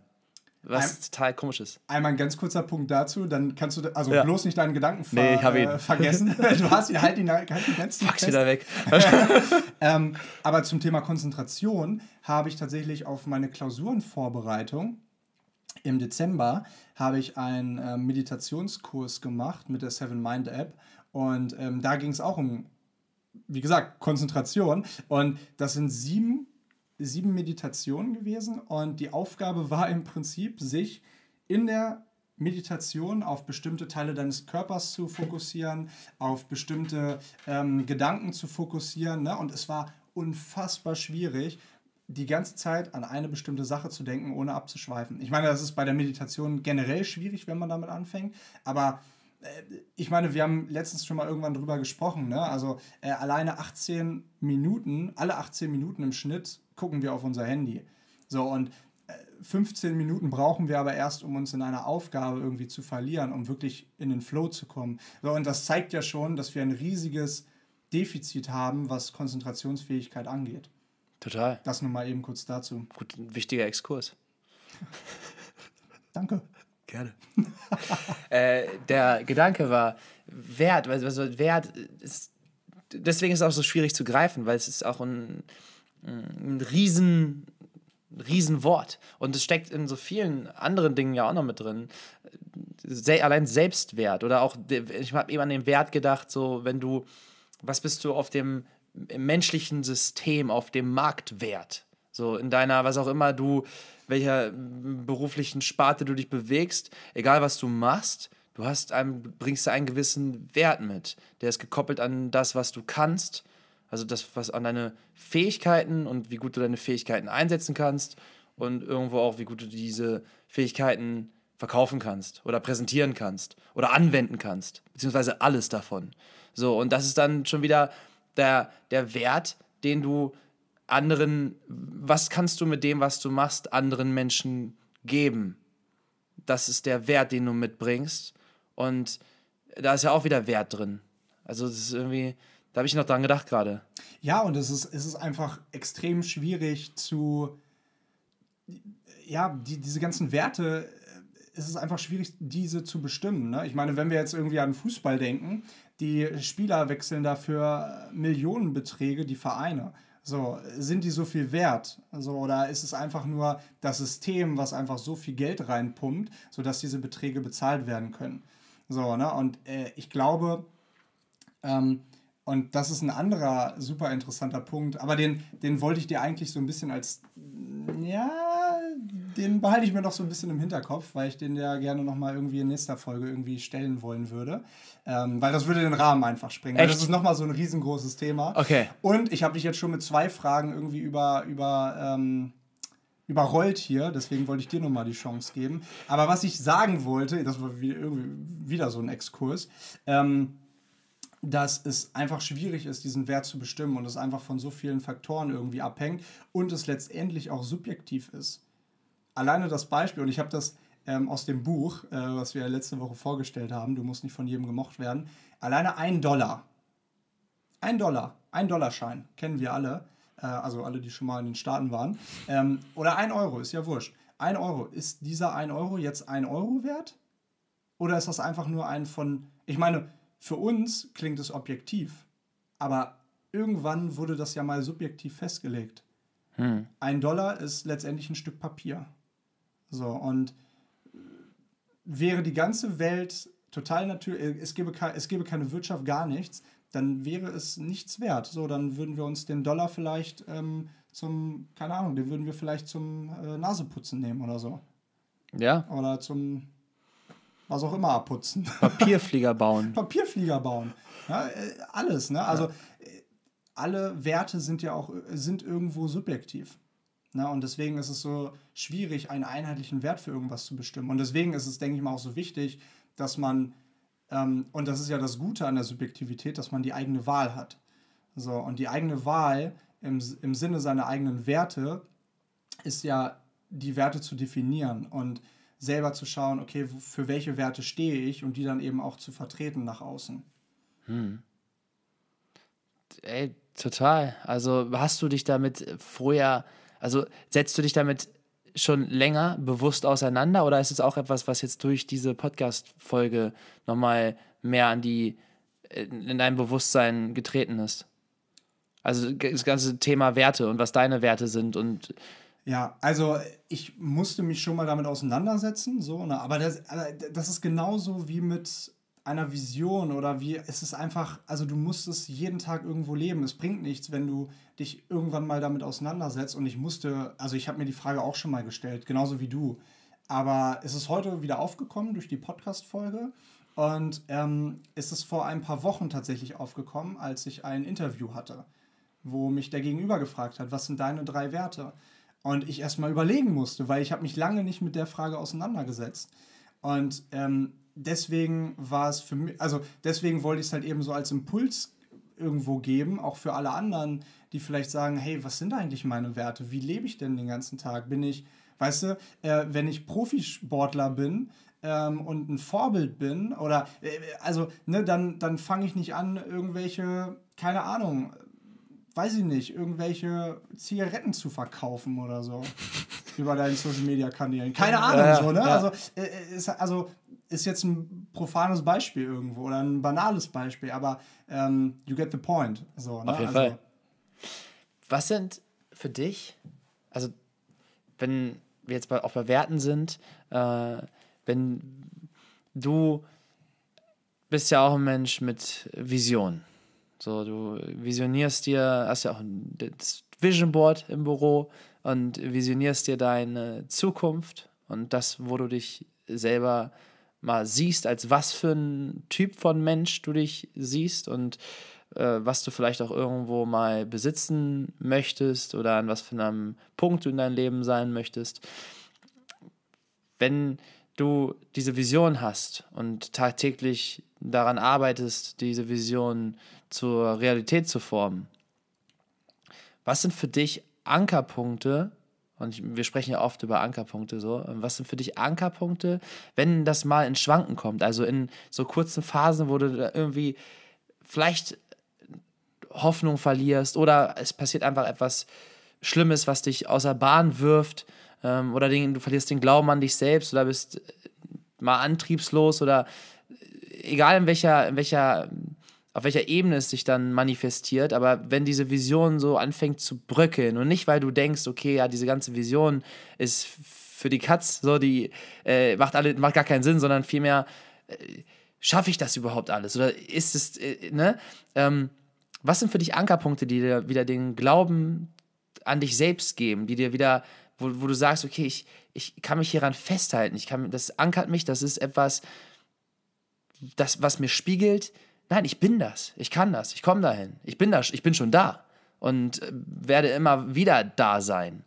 Was ein, total komisch ist. Einmal ein ganz kurzer Punkt dazu, dann kannst du also ja. bloß nicht deinen Gedanken ver nee, ich ihn. Äh, vergessen. du hast ihn halt ihn halt die ganzen Fax wieder weg. ähm, aber zum Thema Konzentration habe ich tatsächlich auf meine Klausurenvorbereitung im Dezember habe ich einen äh, Meditationskurs gemacht mit der Seven Mind App und ähm, da ging es auch um, wie gesagt, Konzentration und das sind sieben sieben Meditationen gewesen und die Aufgabe war im Prinzip, sich in der Meditation auf bestimmte Teile deines Körpers zu fokussieren, auf bestimmte ähm, Gedanken zu fokussieren. Ne? Und es war unfassbar schwierig, die ganze Zeit an eine bestimmte Sache zu denken, ohne abzuschweifen. Ich meine, das ist bei der Meditation generell schwierig, wenn man damit anfängt, aber ich meine, wir haben letztens schon mal irgendwann drüber gesprochen, ne? Also äh, alleine 18 Minuten, alle 18 Minuten im Schnitt gucken wir auf unser Handy. So, und 15 äh, Minuten brauchen wir aber erst, um uns in einer Aufgabe irgendwie zu verlieren, um wirklich in den Flow zu kommen. So, und das zeigt ja schon, dass wir ein riesiges Defizit haben, was Konzentrationsfähigkeit angeht. Total. Das nur mal eben kurz dazu. Gut, ein wichtiger Exkurs. Danke. Gerne. äh, der Gedanke war, Wert, also Wert ist deswegen ist es auch so schwierig zu greifen, weil es ist auch ein, ein riesen, Riesenwort. Und es steckt in so vielen anderen Dingen ja auch noch mit drin. Se allein Selbstwert oder auch, ich habe eben an den Wert gedacht, so wenn du, was bist du auf dem menschlichen System, auf dem Marktwert? So in deiner, was auch immer du, welcher beruflichen Sparte du dich bewegst, egal was du machst, du hast einen, bringst einen gewissen Wert mit. Der ist gekoppelt an das, was du kannst also das, was an deine Fähigkeiten und wie gut du deine Fähigkeiten einsetzen kannst und irgendwo auch, wie gut du diese Fähigkeiten verkaufen kannst oder präsentieren kannst oder anwenden kannst, beziehungsweise alles davon. So, und das ist dann schon wieder der, der Wert, den du anderen, was kannst du mit dem, was du machst, anderen Menschen geben? Das ist der Wert, den du mitbringst. Und da ist ja auch wieder Wert drin. Also, das ist irgendwie, da habe ich noch dran gedacht gerade. Ja, und es ist, es ist einfach extrem schwierig zu, ja, die, diese ganzen Werte, äh, es ist einfach schwierig, diese zu bestimmen. Ne? Ich meine, wenn wir jetzt irgendwie an Fußball denken, die Spieler wechseln dafür Millionenbeträge, die Vereine. So, sind die so viel wert? So, oder ist es einfach nur das System, was einfach so viel Geld reinpumpt, sodass diese Beträge bezahlt werden können? So, ne? Und äh, ich glaube, ähm, und das ist ein anderer super interessanter Punkt. Aber den, den wollte ich dir eigentlich so ein bisschen als, ja, den behalte ich mir noch so ein bisschen im Hinterkopf, weil ich den ja gerne nochmal irgendwie in nächster Folge irgendwie stellen wollen würde. Ähm, weil das würde den Rahmen einfach sprengen. Das ist nochmal so ein riesengroßes Thema. Okay. Und ich habe dich jetzt schon mit zwei Fragen irgendwie über, über, ähm, überrollt hier, deswegen wollte ich dir nochmal die Chance geben. Aber was ich sagen wollte, das war wie, irgendwie wieder so ein Exkurs, ähm, dass es einfach schwierig ist, diesen Wert zu bestimmen und es einfach von so vielen Faktoren irgendwie abhängt und es letztendlich auch subjektiv ist. Alleine das Beispiel, und ich habe das ähm, aus dem Buch, äh, was wir letzte Woche vorgestellt haben, du musst nicht von jedem gemocht werden, alleine ein Dollar. Ein Dollar, ein Dollarschein, kennen wir alle, äh, also alle, die schon mal in den Staaten waren. Ähm, oder ein Euro, ist ja wurscht. Ein Euro, ist dieser ein Euro jetzt ein Euro wert? Oder ist das einfach nur ein von, ich meine, für uns klingt es objektiv, aber irgendwann wurde das ja mal subjektiv festgelegt. Hm. Ein Dollar ist letztendlich ein Stück Papier. So, und wäre die ganze Welt total natürlich, es gäbe, es gäbe keine Wirtschaft, gar nichts, dann wäre es nichts wert. So, dann würden wir uns den Dollar vielleicht ähm, zum, keine Ahnung, den würden wir vielleicht zum äh, Naseputzen nehmen oder so. Ja. Oder zum was auch immer abputzen. Papierflieger bauen. Papierflieger bauen. Ja, äh, alles, ne? Also ja. Äh, alle Werte sind ja auch sind irgendwo subjektiv. Ne? Und deswegen ist es so schwierig, einen einheitlichen Wert für irgendwas zu bestimmen. Und deswegen ist es, denke ich mal, auch so wichtig, dass man, ähm, und das ist ja das Gute an der Subjektivität, dass man die eigene Wahl hat. So, und die eigene Wahl im, im Sinne seiner eigenen Werte ist ja, die Werte zu definieren. Und selber zu schauen, okay, für welche Werte stehe ich und die dann eben auch zu vertreten nach außen. Hm. Ey, total. Also hast du dich damit vorher, also setzt du dich damit schon länger bewusst auseinander oder ist es auch etwas, was jetzt durch diese Podcast-Folge nochmal mehr an die, in dein Bewusstsein getreten ist? Also das ganze Thema Werte und was deine Werte sind und ja, also ich musste mich schon mal damit auseinandersetzen, so, ne? aber, das, das ist genauso wie mit einer Vision oder wie es ist einfach, also du musst es jeden Tag irgendwo leben. Es bringt nichts, wenn du dich irgendwann mal damit auseinandersetzt. Und ich musste, also ich habe mir die Frage auch schon mal gestellt, genauso wie du. Aber es ist heute wieder aufgekommen durch die Podcast-Folge. Und ähm, es ist vor ein paar Wochen tatsächlich aufgekommen, als ich ein Interview hatte, wo mich der Gegenüber gefragt hat, was sind deine drei Werte? Und ich erstmal überlegen musste, weil ich habe mich lange nicht mit der Frage auseinandergesetzt. Und ähm, deswegen war es für mich, also deswegen wollte ich es halt eben so als Impuls irgendwo geben, auch für alle anderen, die vielleicht sagen, hey, was sind eigentlich meine Werte? Wie lebe ich denn den ganzen Tag? Bin ich, weißt du, äh, wenn ich Profisportler bin, ähm, und ein Vorbild bin oder äh, also ne, dann dann fange ich nicht an irgendwelche keine Ahnung weiß ich nicht, irgendwelche Zigaretten zu verkaufen oder so. über deinen Social Media Kanälen. Keine Ahnung, ja, so, ne? Ja. Also, äh, ist, also ist jetzt ein profanes Beispiel irgendwo oder ein banales Beispiel, aber ähm, you get the point. So, ne? Auf jeden also, Fall. Was sind für dich, also wenn wir jetzt bei, auch bei Werten sind, äh, wenn du bist ja auch ein Mensch mit Vision. So, du visionierst dir, hast ja auch das Vision Board im Büro und visionierst dir deine Zukunft und das, wo du dich selber mal siehst, als was für ein Typ von Mensch du dich siehst und äh, was du vielleicht auch irgendwo mal besitzen möchtest oder an was für einem Punkt du in deinem Leben sein möchtest. Wenn du diese Vision hast und tagtäglich daran arbeitest, diese Vision zur Realität zu formen, was sind für dich Ankerpunkte, und wir sprechen ja oft über Ankerpunkte so. Was sind für dich Ankerpunkte, wenn das mal in Schwanken kommt? Also in so kurzen Phasen, wo du irgendwie vielleicht Hoffnung verlierst oder es passiert einfach etwas Schlimmes, was dich außer Bahn wirft ähm, oder den, du verlierst den Glauben an dich selbst oder bist mal antriebslos oder egal in welcher, in welcher auf welcher Ebene es sich dann manifestiert, aber wenn diese Vision so anfängt zu bröckeln und nicht, weil du denkst, okay, ja, diese ganze Vision ist für die Katz, so, die äh, macht, alle, macht gar keinen Sinn, sondern vielmehr, äh, schaffe ich das überhaupt alles? Oder ist es, äh, ne? Ähm, was sind für dich Ankerpunkte, die dir wieder den Glauben an dich selbst geben, die dir wieder, wo, wo du sagst, okay, ich, ich kann mich hieran festhalten, ich kann, das ankert mich, das ist etwas, das, was mir spiegelt, Nein, ich bin das. Ich kann das. Ich komme dahin. Ich bin das. Ich bin schon da und äh, werde immer wieder da sein.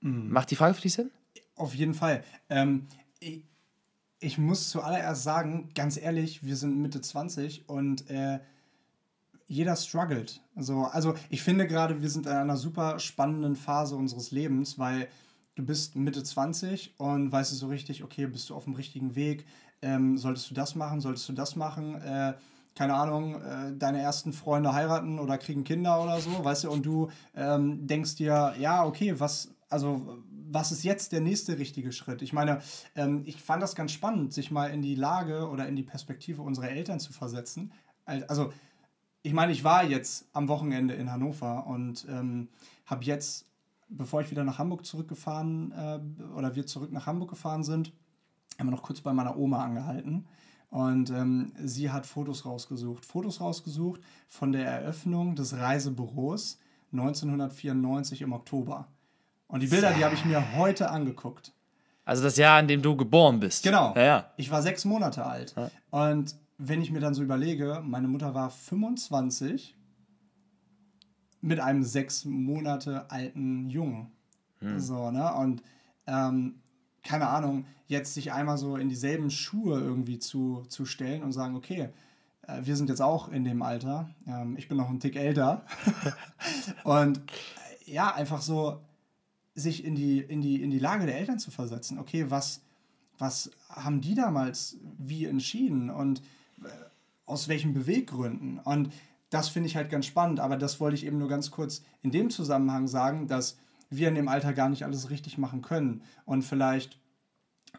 Mhm. Macht die Frage für dich Sinn? Auf jeden Fall. Ähm, ich, ich, muss zuallererst sagen, ganz ehrlich, wir sind Mitte 20 und äh, jeder struggelt. Also, also ich finde gerade, wir sind in einer super spannenden Phase unseres Lebens, weil du bist Mitte 20 und weißt du so richtig, okay, bist du auf dem richtigen Weg? Ähm, solltest du das machen? Solltest du das machen? Äh, keine Ahnung, äh, deine ersten Freunde heiraten oder kriegen Kinder oder so, weißt du, und du ähm, denkst dir, ja, okay, was, also was ist jetzt der nächste richtige Schritt? Ich meine, ähm, ich fand das ganz spannend, sich mal in die Lage oder in die Perspektive unserer Eltern zu versetzen. Also, ich meine, ich war jetzt am Wochenende in Hannover und ähm, habe jetzt, bevor ich wieder nach Hamburg zurückgefahren äh, oder wir zurück nach Hamburg gefahren sind, haben wir noch kurz bei meiner Oma angehalten. Und ähm, sie hat Fotos rausgesucht. Fotos rausgesucht von der Eröffnung des Reisebüros 1994 im Oktober. Und die Bilder, die habe ich mir heute angeguckt. Also das Jahr, in dem du geboren bist. Genau. Ja, ja. Ich war sechs Monate alt. Und wenn ich mir dann so überlege, meine Mutter war 25 mit einem sechs Monate alten Jungen. Hm. So, ne? Und ähm, keine Ahnung, jetzt sich einmal so in dieselben Schuhe irgendwie zu, zu stellen und sagen, okay, äh, wir sind jetzt auch in dem Alter, ähm, ich bin noch ein Tick älter. und äh, ja, einfach so sich in die, in, die, in die Lage der Eltern zu versetzen. Okay, was, was haben die damals wie entschieden und aus welchen Beweggründen? Und das finde ich halt ganz spannend, aber das wollte ich eben nur ganz kurz in dem Zusammenhang sagen, dass wir in dem Alter gar nicht alles richtig machen können und vielleicht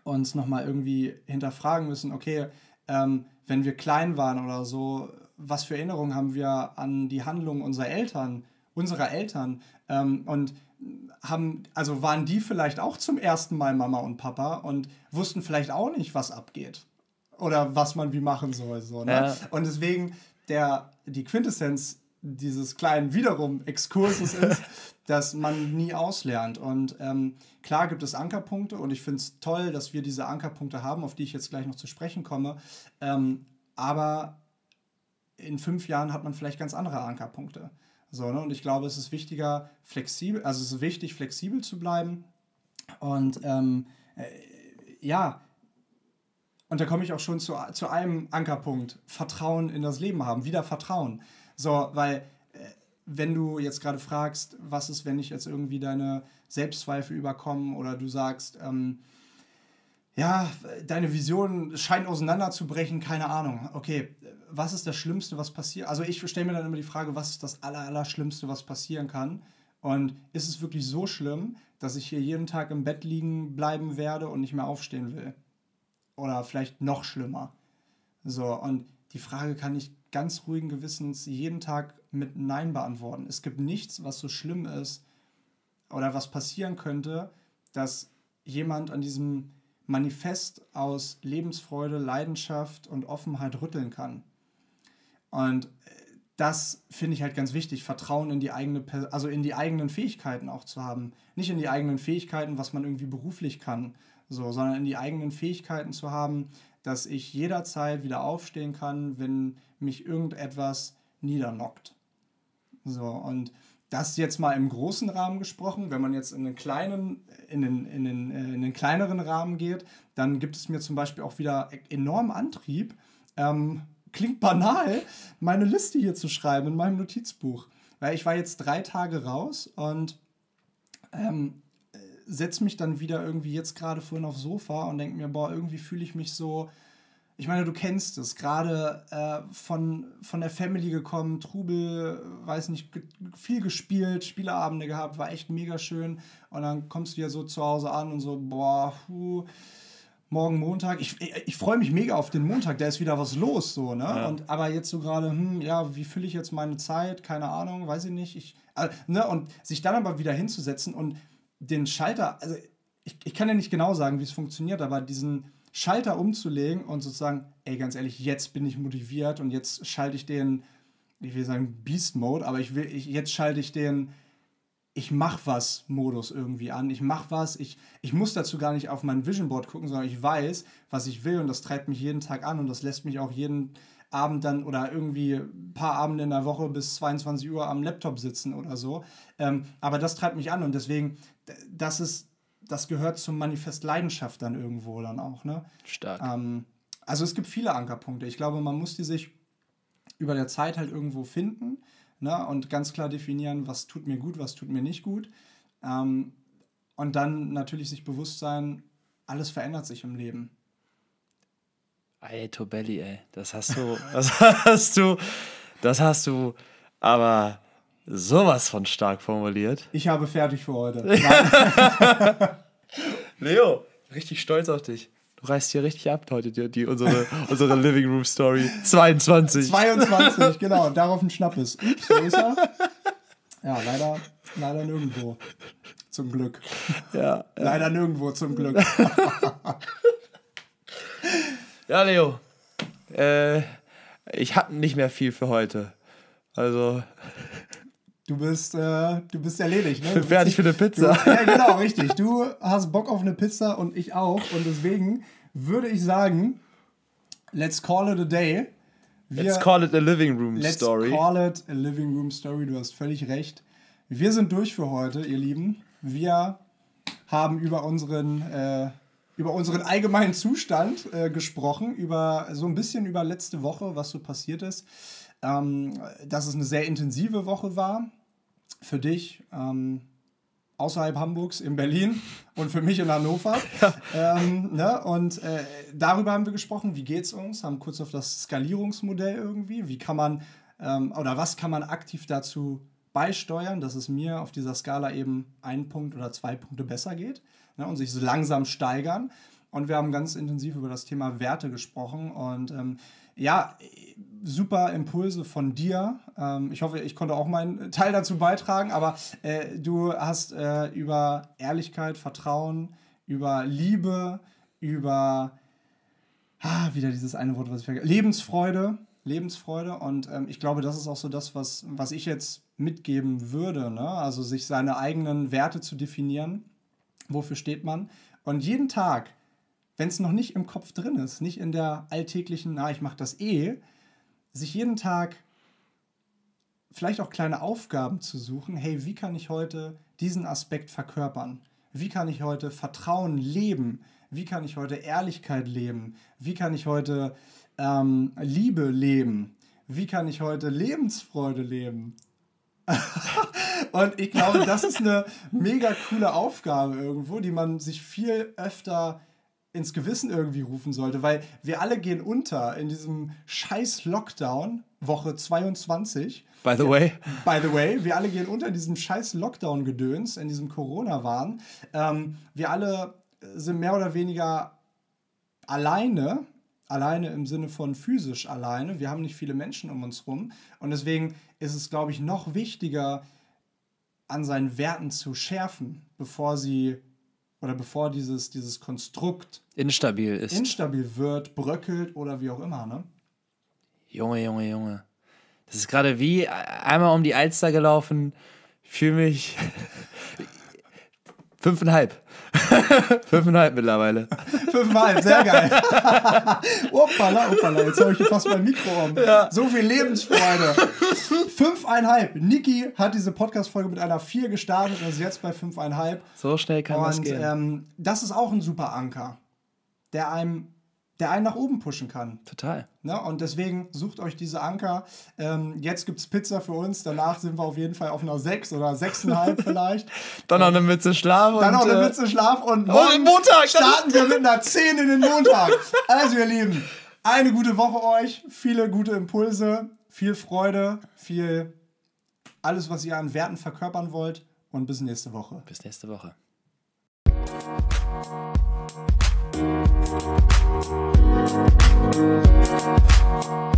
uns nochmal irgendwie hinterfragen müssen, okay, ähm, wenn wir klein waren oder so, was für Erinnerungen haben wir an die Handlungen unserer Eltern, unserer Eltern ähm, und haben, also waren die vielleicht auch zum ersten Mal Mama und Papa und wussten vielleicht auch nicht, was abgeht oder was man wie machen soll. So, ne? ja. Und deswegen der, die Quintessenz dieses kleinen wiederum Exkurses ist, dass man nie auslernt. Und ähm, klar gibt es Ankerpunkte und ich finde es toll, dass wir diese Ankerpunkte haben, auf die ich jetzt gleich noch zu sprechen komme. Ähm, aber in fünf Jahren hat man vielleicht ganz andere Ankerpunkte. So, ne? Und ich glaube, es ist wichtiger, flexibel, also es ist wichtig, flexibel zu bleiben. Und ähm, äh, ja, und da komme ich auch schon zu, zu einem Ankerpunkt. Vertrauen in das Leben haben, wieder Vertrauen. So, weil äh, wenn du jetzt gerade fragst, was ist, wenn ich jetzt irgendwie deine Selbstzweifel überkommen oder du sagst, ähm, ja, deine Vision scheint auseinanderzubrechen, keine Ahnung. Okay, was ist das Schlimmste, was passiert? Also ich stelle mir dann immer die Frage, was ist das Allerschlimmste, was passieren kann? Und ist es wirklich so schlimm, dass ich hier jeden Tag im Bett liegen bleiben werde und nicht mehr aufstehen will? Oder vielleicht noch schlimmer. So, und die Frage kann ich ganz ruhigen Gewissens jeden Tag mit Nein beantworten. Es gibt nichts, was so schlimm ist oder was passieren könnte, dass jemand an diesem Manifest aus Lebensfreude, Leidenschaft und Offenheit rütteln kann. Und das finde ich halt ganz wichtig, Vertrauen in die eigene, also in die eigenen Fähigkeiten auch zu haben. Nicht in die eigenen Fähigkeiten, was man irgendwie beruflich kann, so, sondern in die eigenen Fähigkeiten zu haben, dass ich jederzeit wieder aufstehen kann, wenn mich irgendetwas niedernockt. So, und das jetzt mal im großen Rahmen gesprochen. Wenn man jetzt in den kleinen, in den, in den, äh, in den kleineren Rahmen geht, dann gibt es mir zum Beispiel auch wieder enorm Antrieb, ähm, klingt banal, meine Liste hier zu schreiben in meinem Notizbuch. Weil ich war jetzt drei Tage raus und ähm, setze mich dann wieder irgendwie jetzt gerade vorhin aufs Sofa und denke mir, boah, irgendwie fühle ich mich so. Ich meine, du kennst es, gerade äh, von, von der Family gekommen, Trubel, weiß nicht, viel gespielt, Spieleabende gehabt, war echt mega schön. Und dann kommst du ja so zu Hause an und so, boah, puh, morgen Montag. Ich, ich, ich freue mich mega auf den Montag, da ist wieder was los, so, ne? Ja. Und, aber jetzt so gerade, hm, ja, wie fülle ich jetzt meine Zeit? Keine Ahnung, weiß ich nicht. Ich, äh, ne? Und sich dann aber wieder hinzusetzen und den Schalter, also ich, ich kann ja nicht genau sagen, wie es funktioniert, aber diesen Schalter umzulegen und sozusagen, ey, ganz ehrlich, jetzt bin ich motiviert und jetzt schalte ich den, ich will sagen Beast Mode, aber ich will, ich, jetzt schalte ich den ich mach was Modus irgendwie an. Ich mach was, ich, ich muss dazu gar nicht auf mein Vision Board gucken, sondern ich weiß, was ich will und das treibt mich jeden Tag an und das lässt mich auch jeden Abend dann oder irgendwie ein paar Abende in der Woche bis 22 Uhr am Laptop sitzen oder so. Ähm, aber das treibt mich an und deswegen, das ist, das gehört zum Manifest Leidenschaft dann irgendwo dann auch, ne? Stark. Ähm, also es gibt viele Ankerpunkte. Ich glaube, man muss die sich über der Zeit halt irgendwo finden ne? und ganz klar definieren, was tut mir gut, was tut mir nicht gut. Ähm, und dann natürlich sich bewusst sein, alles verändert sich im Leben. Ey, Tobelli, ey, das hast du, das hast du, das hast du aber sowas von stark formuliert. Ich habe fertig für heute. Leo, richtig stolz auf dich. Du reißt hier richtig ab heute, die, die unsere, unsere Living Room Story. 22. 22, genau. Darauf ein Schnappes. Ups, wo ist er? Ja, leider, leider nirgendwo. Zum Glück. Ja. Leider nirgendwo, zum Glück. ja, Leo. Äh, ich habe nicht mehr viel für heute. Also. Du bist, äh, du bist erledigt, ne? Ich bin fertig für eine Pizza. Du, ja, genau, richtig. Du hast Bock auf eine Pizza und ich auch. Und deswegen würde ich sagen, let's call it a day. Wir, let's call it a living room let's story. Let's call it a living room story. Du hast völlig recht. Wir sind durch für heute, ihr Lieben. Wir haben über unseren, äh, über unseren allgemeinen Zustand äh, gesprochen, über so ein bisschen über letzte Woche, was so passiert ist ähm, dass es eine sehr intensive Woche war für dich. Ähm, außerhalb Hamburgs in Berlin und für mich in Hannover. Ja. Ähm, ne? Und äh, darüber haben wir gesprochen, wie geht es uns, haben kurz auf das Skalierungsmodell irgendwie, wie kann man ähm, oder was kann man aktiv dazu beisteuern, dass es mir auf dieser Skala eben ein Punkt oder zwei Punkte besser geht ne? und sich so langsam steigern. Und wir haben ganz intensiv über das Thema Werte gesprochen und ähm, ja, super Impulse von dir. Ähm, ich hoffe, ich konnte auch meinen Teil dazu beitragen, aber äh, du hast äh, über Ehrlichkeit, Vertrauen, über Liebe, über ah, wieder dieses eine Wort, was ich vergesse, Lebensfreude, Lebensfreude und ähm, ich glaube, das ist auch so das, was, was ich jetzt mitgeben würde, ne? also sich seine eigenen Werte zu definieren, wofür steht man und jeden Tag wenn es noch nicht im Kopf drin ist, nicht in der alltäglichen, na, ich mache das eh, sich jeden Tag vielleicht auch kleine Aufgaben zu suchen. Hey, wie kann ich heute diesen Aspekt verkörpern? Wie kann ich heute Vertrauen leben? Wie kann ich heute Ehrlichkeit leben? Wie kann ich heute ähm, Liebe leben? Wie kann ich heute Lebensfreude leben? und ich glaube, das ist eine mega coole Aufgabe irgendwo, die man sich viel öfter ins Gewissen irgendwie rufen sollte, weil wir alle gehen unter in diesem scheiß Lockdown, Woche 22. By the way. By the way, wir alle gehen unter in diesem scheiß Lockdown-Gedöns, in diesem Corona-Wahn. Ähm, wir alle sind mehr oder weniger alleine, alleine im Sinne von physisch alleine. Wir haben nicht viele Menschen um uns rum. Und deswegen ist es, glaube ich, noch wichtiger, an seinen Werten zu schärfen, bevor sie oder bevor dieses, dieses Konstrukt Instabil ist. instabil wird, bröckelt oder wie auch immer. Ne? Junge, Junge, Junge. Das ist gerade wie einmal um die Alster gelaufen. Fühle mich fünfeinhalb. fünfeinhalb mittlerweile. Fünfmal, sehr geil. Uppala, uppala, jetzt habe ich hier fast mein Mikro um. So viel Lebensfreude. Fünfeinhalb. Niki hat diese Podcast-Folge mit einer 4 gestartet und ist jetzt bei fünfeinhalb. So schnell kann das Und gehen. ähm, das ist auch ein super Anker, der einem, der einen nach oben pushen kann. Total. Ne? Und deswegen sucht euch diese Anker. Ähm, jetzt gibt es Pizza für uns. Danach sind wir auf jeden Fall auf einer 6 oder 6,5 vielleicht. Dann noch eine Mütze Schlaf Dann und, noch eine äh, Mütze Schlaf und Oh, morgen Montag, starten wir mit einer 10 in den Montag. Also ihr Lieben, eine gute Woche euch, viele gute Impulse, viel Freude, viel alles, was ihr an Werten verkörpern wollt und bis nächste Woche. Bis nächste Woche. Thank you.